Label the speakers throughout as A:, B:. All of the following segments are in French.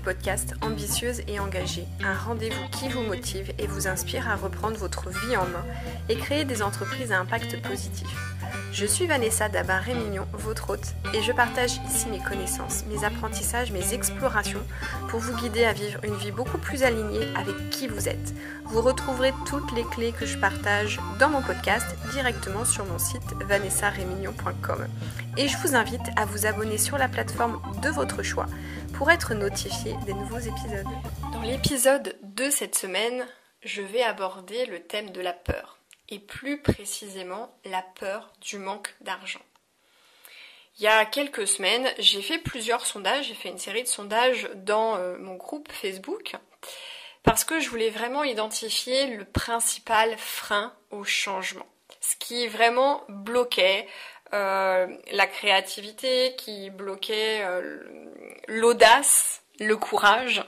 A: podcast Ambitieuse et engagée, un rendez-vous qui vous motive et vous inspire à reprendre votre vie en main et créer des entreprises à impact positif. Je suis Vanessa Dabar-Rémignon, votre hôte, et je partage ici mes connaissances, mes apprentissages, mes explorations pour vous guider à vivre une vie beaucoup plus alignée avec qui vous êtes. Vous retrouverez toutes les clés que je partage dans mon podcast directement sur mon site vanessarémignon.com. Et je vous invite à vous abonner sur la plateforme de votre choix pour être notifié des nouveaux épisodes. Dans l'épisode de cette semaine, je vais aborder le thème de la peur et plus précisément la peur du manque d'argent. Il y a quelques semaines, j'ai fait plusieurs sondages, j'ai fait une série de sondages dans euh, mon groupe Facebook parce que je voulais vraiment identifier le principal frein au changement. Ce qui vraiment bloquait euh, la créativité, qui bloquait euh, l'audace, le courage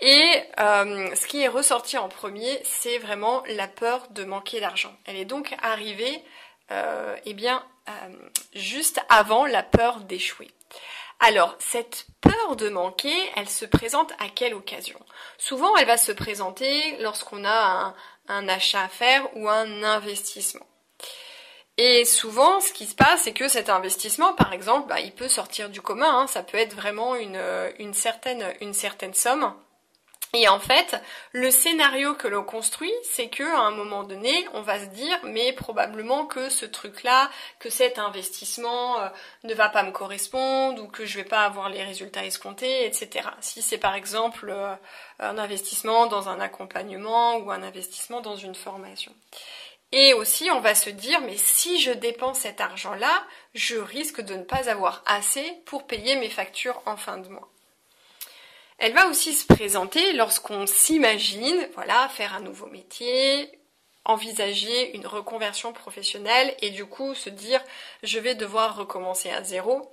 A: et euh, ce qui est ressorti en premier, c'est vraiment la peur de manquer d'argent. Elle est donc arrivée, euh, eh bien, euh, juste avant la peur d'échouer. Alors, cette peur de manquer, elle se présente à quelle occasion? Souvent, elle va se présenter lorsqu'on a un, achat à faire ou un investissement. Et souvent, ce qui se passe, c'est que cet investissement, par exemple, bah, il peut sortir du commun. Hein. ça peut être vraiment une, une, certaine, une certaine somme. Et en fait, le scénario que l'on construit, c'est que à un moment donné, on va se dire, mais probablement que ce truc-là, que cet investissement euh, ne va pas me correspondre ou que je vais pas avoir les résultats escomptés, etc. Si c'est par exemple euh, un investissement dans un accompagnement ou un investissement dans une formation. Et aussi, on va se dire, mais si je dépense cet argent-là, je risque de ne pas avoir assez pour payer mes factures en fin de mois. Elle va aussi se présenter lorsqu'on s'imagine, voilà, faire un nouveau métier, envisager une reconversion professionnelle et du coup se dire je vais devoir recommencer à zéro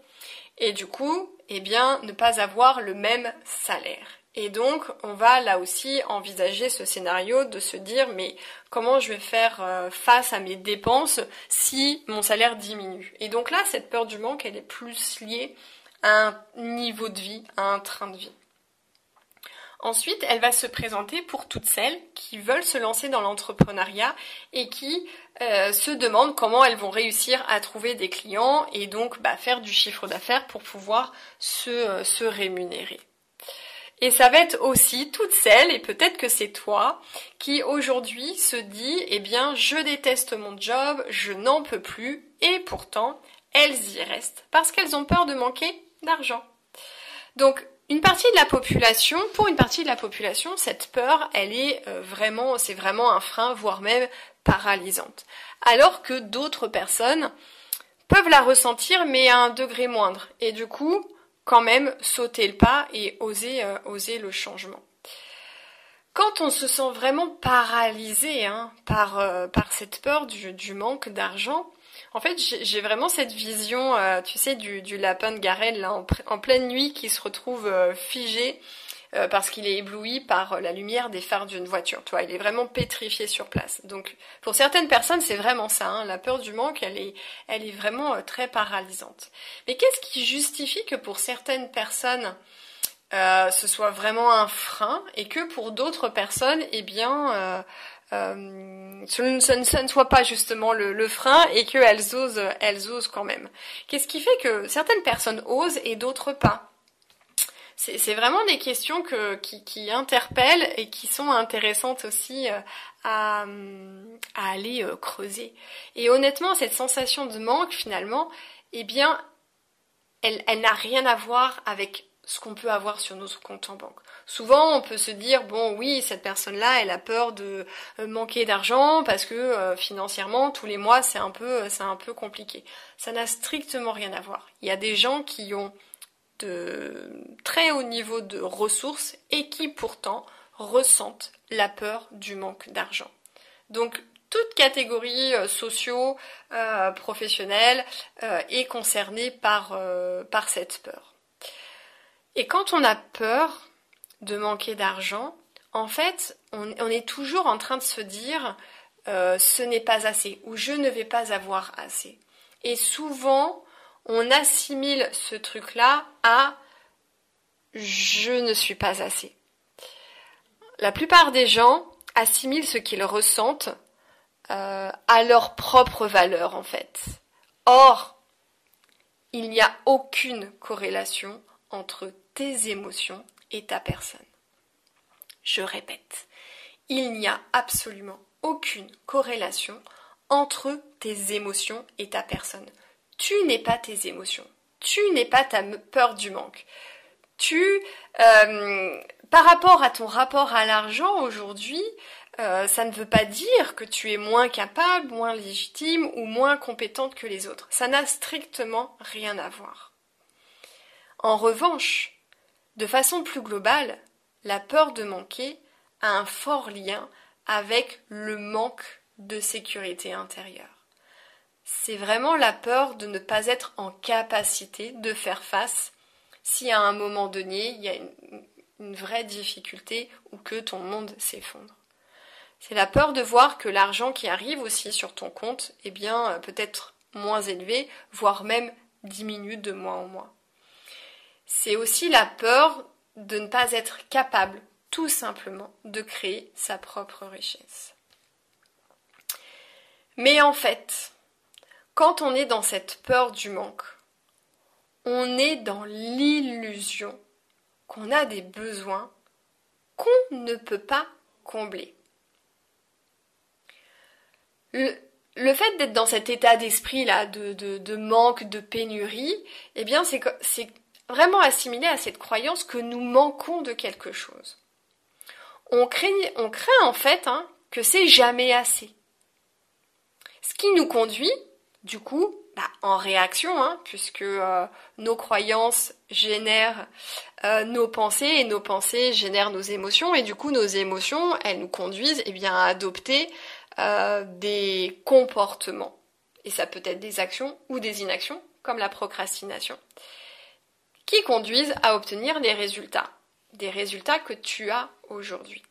A: et du coup, eh bien, ne pas avoir le même salaire. Et donc, on va là aussi envisager ce scénario de se dire, mais comment je vais faire euh, face à mes dépenses si mon salaire diminue? Et donc là, cette peur du manque, elle est plus liée à un niveau de vie, à un train de vie. Ensuite, elle va se présenter pour toutes celles qui veulent se lancer dans l'entrepreneuriat et qui euh, se demandent comment elles vont réussir à trouver des clients et donc bah, faire du chiffre d'affaires pour pouvoir se, euh, se rémunérer. Et ça va être aussi toutes celles, et peut-être que c'est toi, qui aujourd'hui se dit, eh bien, je déteste mon job, je n'en peux plus, et pourtant, elles y restent, parce qu'elles ont peur de manquer d'argent. Donc, une partie de la population, pour une partie de la population, cette peur, elle est euh, vraiment, c'est vraiment un frein, voire même paralysante. Alors que d'autres personnes peuvent la ressentir, mais à un degré moindre. Et du coup, quand même, sauter le pas et oser, euh, oser le changement. Quand on se sent vraiment paralysé hein, par, euh, par cette peur du manque d'argent, en fait, j'ai vraiment cette vision, euh, tu sais, du, lapin de Garenne là, en, pleine nuit qui se retrouve euh, figé euh, parce qu'il est ébloui par la lumière des phares d'une voiture. Tu vois, il est vraiment pétrifié sur place. Donc, pour certaines personnes, c'est vraiment ça. Hein. la peur du manque, elle est, elle est vraiment très paralysante. Mais qu'est-ce qui justifie que pour certaines personnes ce soit vraiment un frein et que pour d'autres personnes, eh bien, euh, ce, ne soit pas justement le, frein et qu'elles osent, elles osent quand même. Qu'est-ce qui fait que certaines personnes osent et d'autres pas? C'est vraiment des questions que, qui, interpellent et qui sont intéressantes aussi euh, à, à aller euh, creuser. Et honnêtement, cette sensation de manque, finalement, eh bien, elle, elle n'a rien à voir avec ce qu'on peut avoir sur nos comptes en banque. Souvent, on peut se dire bon, oui, cette personne-là, elle a peur de euh, manquer d'argent parce que euh, financièrement, tous les mois, c'est un peu, euh, un peu compliqué. Ça n'a strictement rien à voir. Il y a des gens qui ont de très haut niveau de ressources et qui pourtant ressentent la peur du manque d'argent. Donc toute catégorie socio professionnelle est concernée par, par cette peur. Et quand on a peur de manquer d'argent, en fait, on, est toujours en train de se dire euh, ce n'est pas assez ou je ne vais pas avoir assez. Et souvent, on assimile ce truc-là à je ne suis pas assez. La plupart des gens assimilent ce qu'ils ressentent euh, à leur propre valeur en fait. Or, il n'y a aucune corrélation entre tes émotions et ta personne. Je répète, il n'y a absolument aucune corrélation entre tes émotions et ta personne. Tu n'es pas tes émotions. Tu n'es pas ta peur du manque. Tu, euh, par rapport à ton rapport à l'argent aujourd'hui, euh, ça ne veut pas dire que tu es moins capable, moins légitime ou moins compétente que les autres. Ça n'a strictement rien à voir. En revanche, de façon plus globale, la peur de manquer a un fort lien avec le manque de sécurité intérieure. C'est vraiment la peur de ne pas être en capacité de faire face si à un moment donné il y a une, vraie difficulté ou que ton monde s'effondre. C'est la peur de voir que l'argent qui arrive aussi sur ton compte est bien euh, peut-être moins élevé, voire même diminue de mois en mois. C'est aussi la peur de ne pas être capable tout simplement de créer sa propre richesse. Mais en fait, quand on est dans cette peur du manque, on est dans l'illusion qu'on a des besoins qu'on ne peut pas combler. Le, fait d'être dans cet état d'esprit là de, de, manque, de pénurie, eh bien c'est vraiment assimilé à cette croyance que nous manquons de quelque chose. On, craint, en fait hein, que c'est jamais assez. Ce qui nous conduit, du coup, bah, en réaction, hein, puisque euh, nos croyances génèrent euh, nos pensées et nos pensées génèrent nos émotions, et du coup nos émotions, elles nous conduisent eh bien, à adopter euh, des comportements. Et ça peut être des actions ou des inactions, comme la procrastination, qui conduisent à obtenir les résultats, des résultats que tu as aujourd'hui.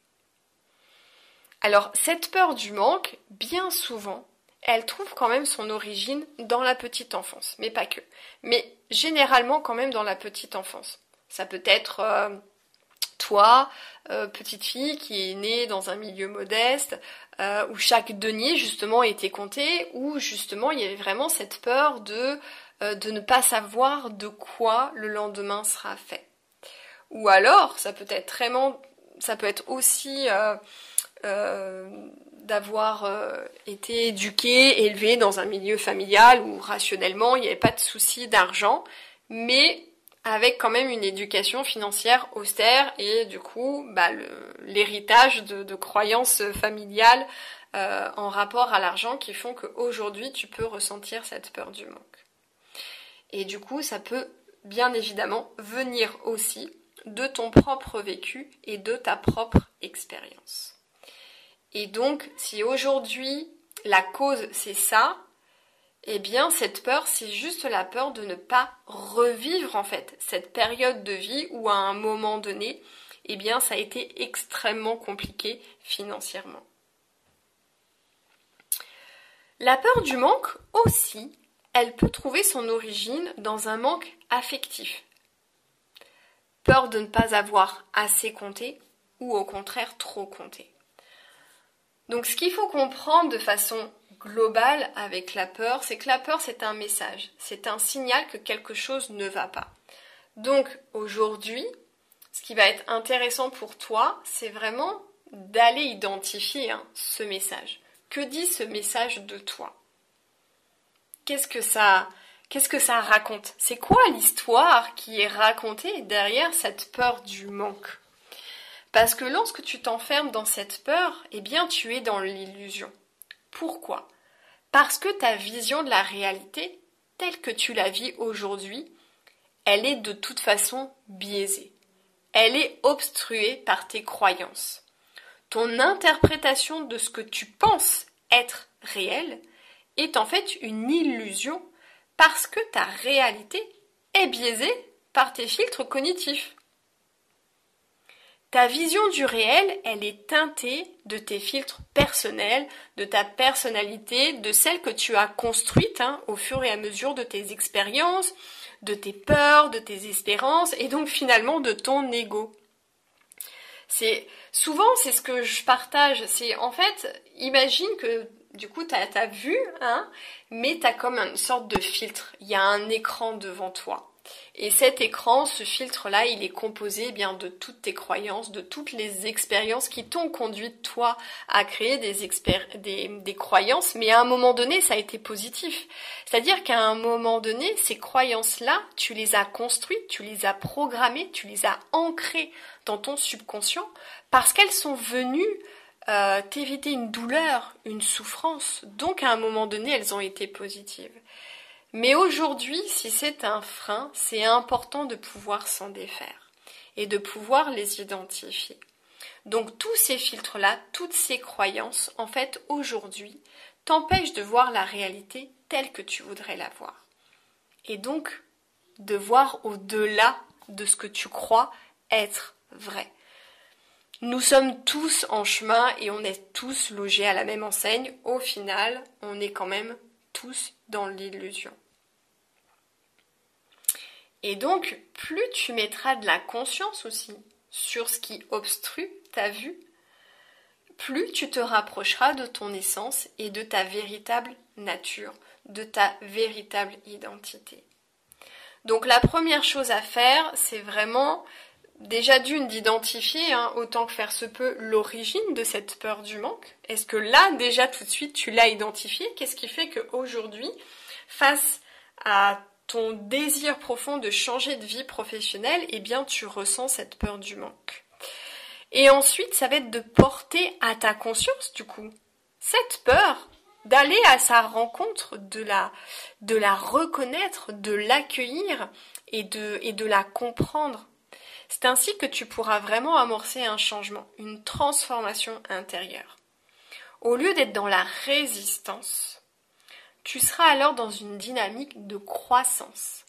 A: Alors, cette peur du manque, bien souvent, elle trouve quand même son origine dans la petite enfance, mais pas que. Mais généralement quand même dans la petite enfance. Ça peut être euh, toi, euh, petite fille qui est née dans un milieu modeste, euh, où chaque denier justement était compté, où justement il y avait vraiment cette peur de, de ne pas savoir de quoi le lendemain sera fait. Ou alors, ça peut être vraiment, ça peut être aussi d'avoir été éduqué, élevé dans un milieu familial où rationnellement il n'y avait pas de souci d'argent, mais avec quand même une éducation financière austère et du coup bah, l'héritage de, croyances familiales euh, en rapport à l'argent qui font qu'aujourd'hui tu peux ressentir cette peur du manque. Et du coup ça peut bien évidemment venir aussi de ton propre vécu et de ta propre expérience. Et donc si aujourd'hui la cause c'est ça, eh bien cette peur, c'est juste la peur de ne pas revivre en fait cette période de vie où à un moment donné, eh bien ça a été extrêmement compliqué financièrement. La peur du manque aussi, elle peut trouver son origine dans un manque affectif. Peur de ne pas avoir assez compté ou au contraire trop compté. Donc ce qu'il faut comprendre de façon global avec la peur, c'est que la peur, c'est un message, c'est un signal que quelque chose ne va pas. Donc aujourd'hui, ce qui va être intéressant pour toi, c'est vraiment d'aller identifier hein, ce message. Que dit ce message de toi? Qu'est-ce que ça Qu'est-ce que ça raconte? C'est quoi l'histoire qui est racontée derrière cette peur du manque? Parce que lorsque tu t'enfermes dans cette peur, eh bien tu es dans l'illusion. Pourquoi? Parce que ta vision de la réalité, telle que tu la vis aujourd'hui, elle est de toute façon biaisée. Elle est obstruée par tes croyances. Ton interprétation de ce que tu penses être réel est en fait une illusion parce que ta réalité est biaisée par tes filtres cognitifs. ta vision du réel, elle est teintée de tes filtres personnels, de ta personnalité, de celle que tu as construite hein, au fur et à mesure de tes expériences, de tes peurs, de tes espérances et donc finalement de ton ego. C'est souvent c'est ce que je partage, c'est en fait imagine que du coup tu as, vu hein, mais tu as comme une sorte de filtre, il y a un écran devant toi. Et cet écran, ce filtre-là, il est composé eh bien de toutes tes croyances, de toutes les expériences qui t'ont conduit toi à créer des croyances, mais à un moment donné, ça a été positif. C'est-à-dire qu'à un moment donné, ces croyances-là, tu les as construites, tu les as programmées, tu les as ancrées dans ton subconscient, parce qu'elles sont venues euh, t'éviter une douleur, une souffrance. Donc à un moment donné, elles ont été positives. Mais aujourd'hui, si c'est un frein, c'est important de pouvoir s'en défaire et de pouvoir les identifier. Donc tous ces filtres-là, toutes ces croyances, en fait, aujourd'hui, t'empêchent de voir la réalité telle que tu voudrais la voir. Et donc, de voir au-delà de ce que tu crois être vrai. Nous sommes tous en chemin et on est tous logés à la même enseigne. Au final, on est quand même tous dans l'illusion. Et donc, plus tu mettras de la conscience aussi sur ce qui obstrue ta vue, plus tu te rapprocheras de ton essence et de ta véritable nature, de ta véritable identité. Donc la première chose à faire, c'est vraiment déjà d'une d'identifier, hein, autant que faire se peut, l'origine de cette peur du manque. Est-ce que là, déjà tout de suite, tu l'as identifié? Qu'est-ce qui fait qu'aujourd'hui, face à ton désir profond de changer de vie professionnelle, eh bien tu ressens cette peur du manque? Et ensuite, ça va être de porter à ta conscience, du coup, cette peur, d'aller à sa rencontre, de la, de la reconnaître, de l'accueillir et de, et de la comprendre. C'est ainsi que tu pourras vraiment amorcer un changement, une transformation intérieure. Au lieu d'être dans la résistance, tu seras alors dans une dynamique de croissance,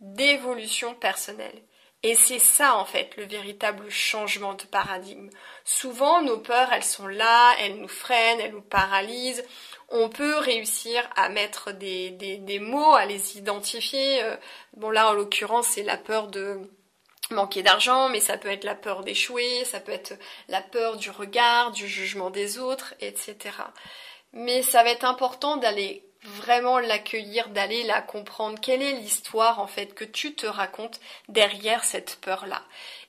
A: d'évolution personnelle. Et c'est ça en fait le véritable changement de paradigme. Souvent nos peurs, elles sont là, elles nous freinent, elles nous paralysent. On peut réussir à mettre des, mots, à les identifier. Euh, bon là en l'occurrence c'est la peur de manquer d'argent, mais ça peut être la peur d'échouer, ça peut être la peur du regard, du jugement des autres, etc. Mais ça va être important d'aller vraiment l'accueillir, d'aller la comprendre. Quelle est l'histoire en fait que tu te racontes derrière cette peur-là?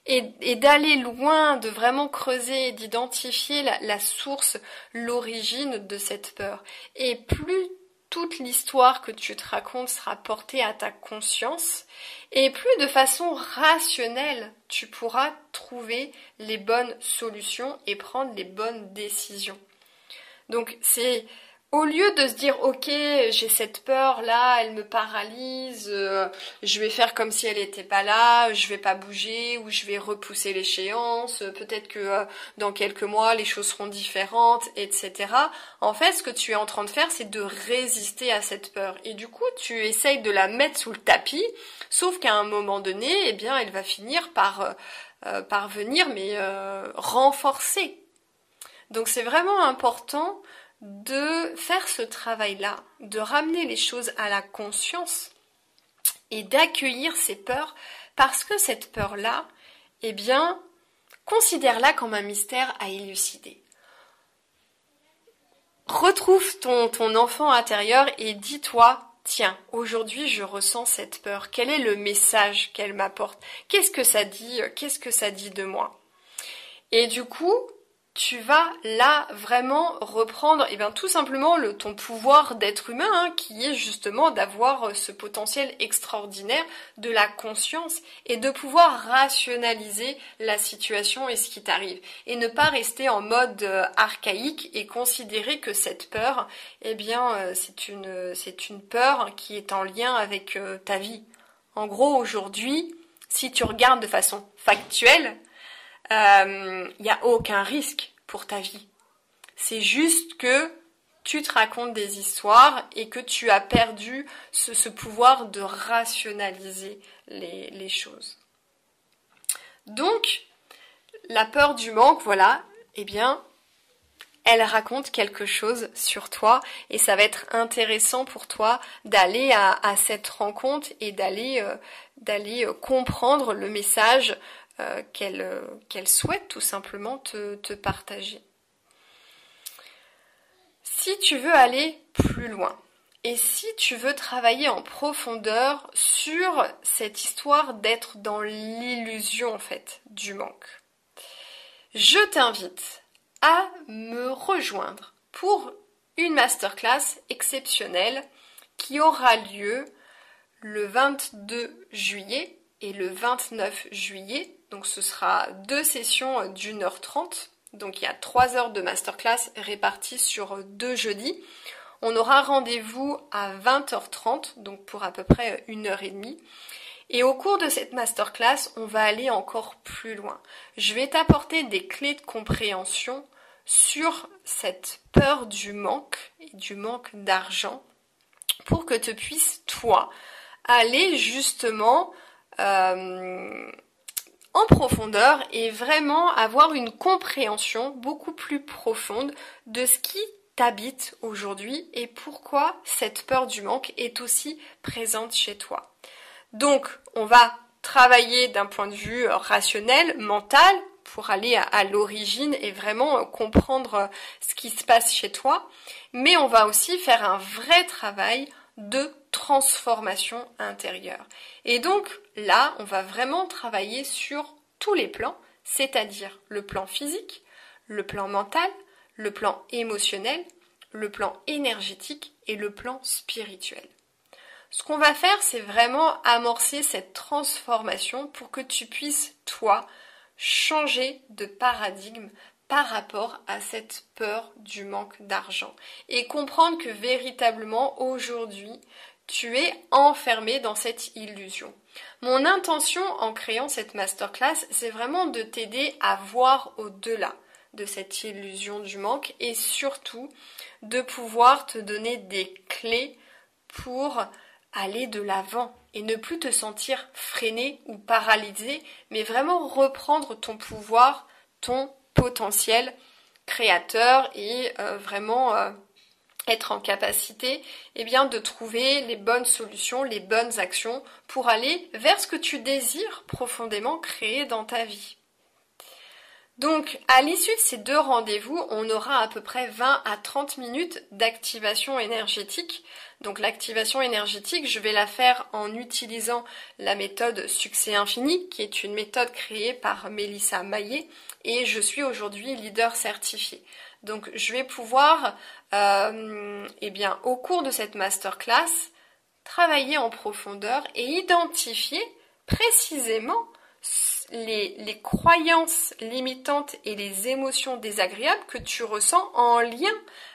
A: Et, d'aller loin, de vraiment creuser, d'identifier la, source, l'origine de cette peur. Et plus toute l'histoire que tu te racontes sera portée à ta conscience, et plus de façon rationnelle tu pourras trouver les bonnes solutions et prendre les bonnes décisions. Donc c'est au lieu de se dire ok j'ai cette peur là elle me paralyse euh, je vais faire comme si elle n'était pas là je vais pas bouger ou je vais repousser l'échéance peut-être que euh, dans quelques mois les choses seront différentes etc en fait ce que tu es en train de faire c'est de résister à cette peur. Et du coup tu essayes de la mettre sous le tapis sauf qu'à un moment donné eh bien elle va finir par euh, par venir mais renforcer. Donc c'est vraiment important de faire ce travail-là, de ramener les choses à la conscience et d'accueillir ces peurs parce que cette peur-là, eh bien, considère-la comme un mystère à élucider. Retrouve ton, ton enfant intérieur et dis-toi, tiens, aujourd'hui je ressens cette peur. Quel est le message qu'elle m'apporte? Qu'est-ce que ça dit? Qu'est-ce que ça dit de moi? Et du coup, tu vas là vraiment reprendre eh bien tout simplement le, ton pouvoir d'être humain hein, qui est justement d'avoir euh, ce potentiel extraordinaire de la conscience et de pouvoir rationaliser la situation et ce qui t'arrive et ne pas rester en mode euh, archaïque et considérer que cette peur eh bien euh, c'est une c'est une peur qui est en lien avec ta vie. En gros aujourd'hui, si tu regardes de façon factuelle, il euh, n'y a aucun risque pour ta vie. C'est juste que tu te racontes des histoires et que tu as perdu ce, pouvoir de rationaliser les, choses. Donc, la peur du manque, voilà, eh bien, elle raconte quelque chose sur toi et ça va être intéressant pour toi d'aller à, cette rencontre et d'aller euh, euh, comprendre le message euh, qu'elle souhaite tout simplement te, te partager. Si tu veux aller plus loin, et si tu veux travailler en profondeur sur cette histoire d'être dans l'illusion en fait du manque, je t'invite à me rejoindre pour une masterclass exceptionnelle qui aura lieu le 22 juillet et le 29 juillet. Donc ce sera deux sessions d'une heure trente. Donc il y a trois heures de masterclass réparties sur deux jeudis. On aura rendez-vous à 20h30, donc pour à peu près une heure et demie. Et au cours de cette masterclass, on va aller encore plus loin. Je vais t'apporter des clés de compréhension sur cette peur du manque et du manque d'argent pour que tu puisses, toi, aller justement euh, en profondeur et vraiment avoir une compréhension beaucoup plus profonde de ce qui t'habite aujourd'hui et pourquoi cette peur du manque est aussi présente chez toi. Donc, on va travailler d'un point de vue rationnel, mental, pour aller à, l'origine et vraiment comprendre ce qui se passe chez toi. Mais on va aussi faire un vrai travail de transformation intérieure. Et donc là, on va vraiment travailler sur tous les plans, c'est-à-dire le plan physique, le plan mental, le plan émotionnel, le plan énergétique et le plan spirituel. Ce qu'on va faire, c'est vraiment amorcer cette transformation pour que tu puisses, toi, changer de paradigme par rapport à cette peur du manque d'argent et comprendre que véritablement aujourd'hui tu es enfermé dans cette illusion. Mon intention en créant cette masterclass, c'est vraiment de t'aider à voir au-delà de cette illusion du manque et surtout de pouvoir te donner des clés pour aller de l'avant et ne plus te sentir freiné ou paralysé, mais vraiment reprendre ton pouvoir, ton potentiel créateur et euh, vraiment euh, être en capacité eh bien, de trouver les bonnes solutions, les bonnes actions pour aller vers ce que tu désires profondément créer dans ta vie. Donc, à l'issue de ces deux rendez-vous, on aura à peu près 20 à 30 minutes d'activation énergétique. Donc, l'activation énergétique, je vais la faire en utilisant la méthode Succès Infini, qui est une méthode créée par Mélissa Maillet, et je suis aujourd'hui leader certifié. Donc, je vais pouvoir, euh, eh bien, au cours de cette masterclass, travailler en profondeur et identifier précisément les, croyances limitantes et les émotions désagréables que tu ressens en lien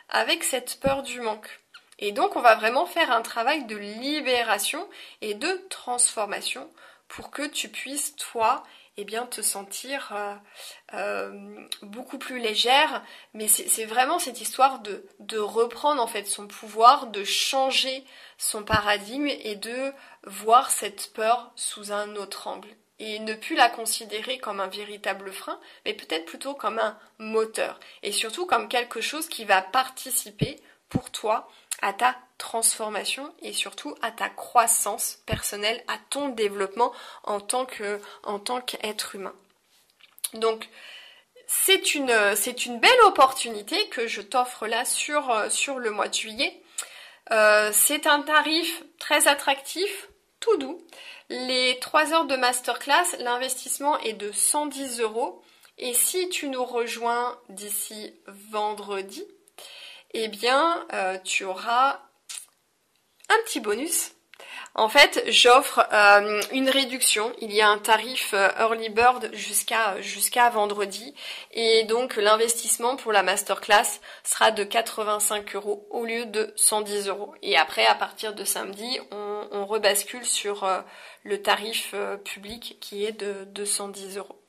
A: avec cette peur du manque. Et donc on va vraiment faire un travail de libération et de transformation pour que tu puisses toi eh bien te sentir euh, euh, beaucoup plus légère. Mais c'est vraiment cette histoire de, de reprendre en fait son pouvoir de changer son paradigme et de voir cette peur sous un autre angle. Et ne plus la considérer comme un véritable frein, mais peut-être plutôt comme un moteur, et surtout comme quelque chose qui va participer pour toi à ta transformation et surtout à ta croissance personnelle, à ton développement en tant que en tant qu'être humain. Donc c'est une, c'est une belle opportunité que je t'offre là sur, sur le mois de juillet. Euh, c'est un tarif très attractif, tout doux. Les 3 heures de masterclass, l'investissement est de 110 euros. Et si tu nous rejoins d'ici vendredi, eh bien, euh, tu auras un petit bonus. En fait, j'offre euh, une réduction. Il y a un tarif euh, early bird jusqu'à jusqu'à vendredi. Et donc, l'investissement pour la masterclass sera de 85 euros au lieu de 110 euros. Et après, à partir de samedi, on, on rebascule sur le tarif public qui est de 210 euros.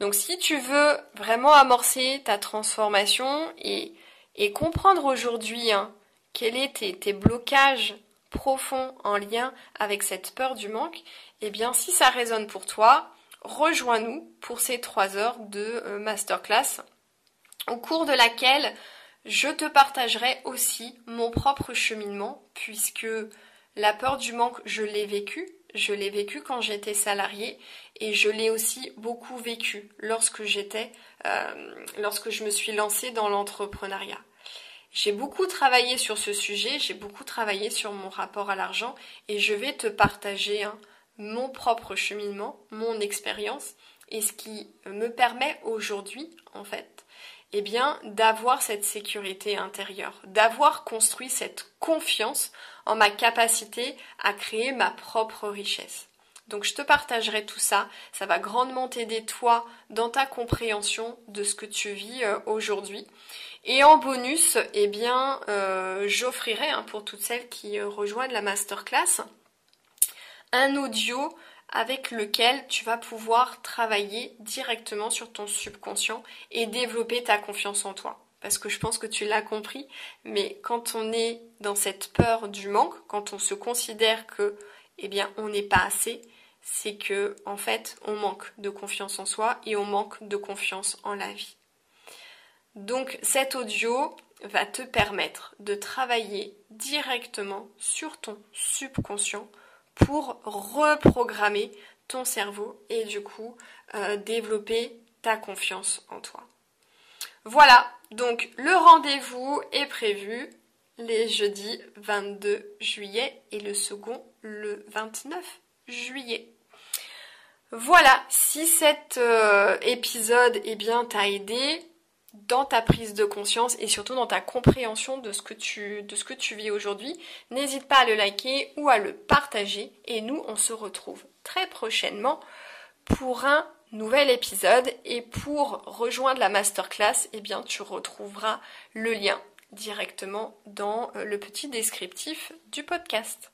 A: Donc si tu veux vraiment amorcer ta transformation et, et comprendre aujourd'hui hein, quels étaient tes, blocages profonds en lien avec cette peur du manque, eh bien si ça résonne pour toi, rejoins-nous pour ces trois heures de euh, masterclass au cours de laquelle je te partagerai aussi mon propre cheminement puisque la peur du manque, je l'ai vécu. Je l'ai vécu quand j'étais salariée et je l'ai aussi beaucoup vécu lorsque j'étais, lorsque je me suis lancée dans l'entrepreneuriat. J'ai beaucoup travaillé sur ce sujet, j'ai beaucoup travaillé sur mon rapport à l'argent et je vais te partager hein, mon propre cheminement, mon expérience et ce qui me permet aujourd'hui, en fait, eh bien, d'avoir cette sécurité intérieure, d'avoir construit cette confiance en ma capacité à créer ma propre richesse. Donc je te partagerai tout ça, ça va grandement t'aider toi dans ta compréhension de ce que tu vis euh, aujourd'hui. Et en bonus, eh bien, euh, j'offrirai hein, pour toutes celles qui euh, rejoignent la masterclass un audio avec lequel tu vas pouvoir travailler directement sur ton subconscient et développer ta confiance en toi parce que je pense que tu l'as compris, mais quand on est dans cette peur du manque, quand on se considère que eh bien on n'est pas assez, c'est que en fait on manque de confiance en soi et on manque de confiance en la vie. Donc cet audio va te permettre de travailler directement sur ton subconscient pour reprogrammer ton cerveau et du coup euh, développer ta confiance en toi. Voilà, donc le rendez-vous est prévu les jeudis 22 juillet et le second le 29 juillet. Voilà, si cet euh, épisode eh bien t'a aidé dans ta prise de conscience et surtout dans ta compréhension de ce que tu, vis aujourd'hui, n'hésite pas à le liker ou à le partager et nous on se retrouve très prochainement pour un nouvel épisode et pour rejoindre la masterclass, eh bien tu retrouveras le lien directement dans euh, le petit descriptif du podcast.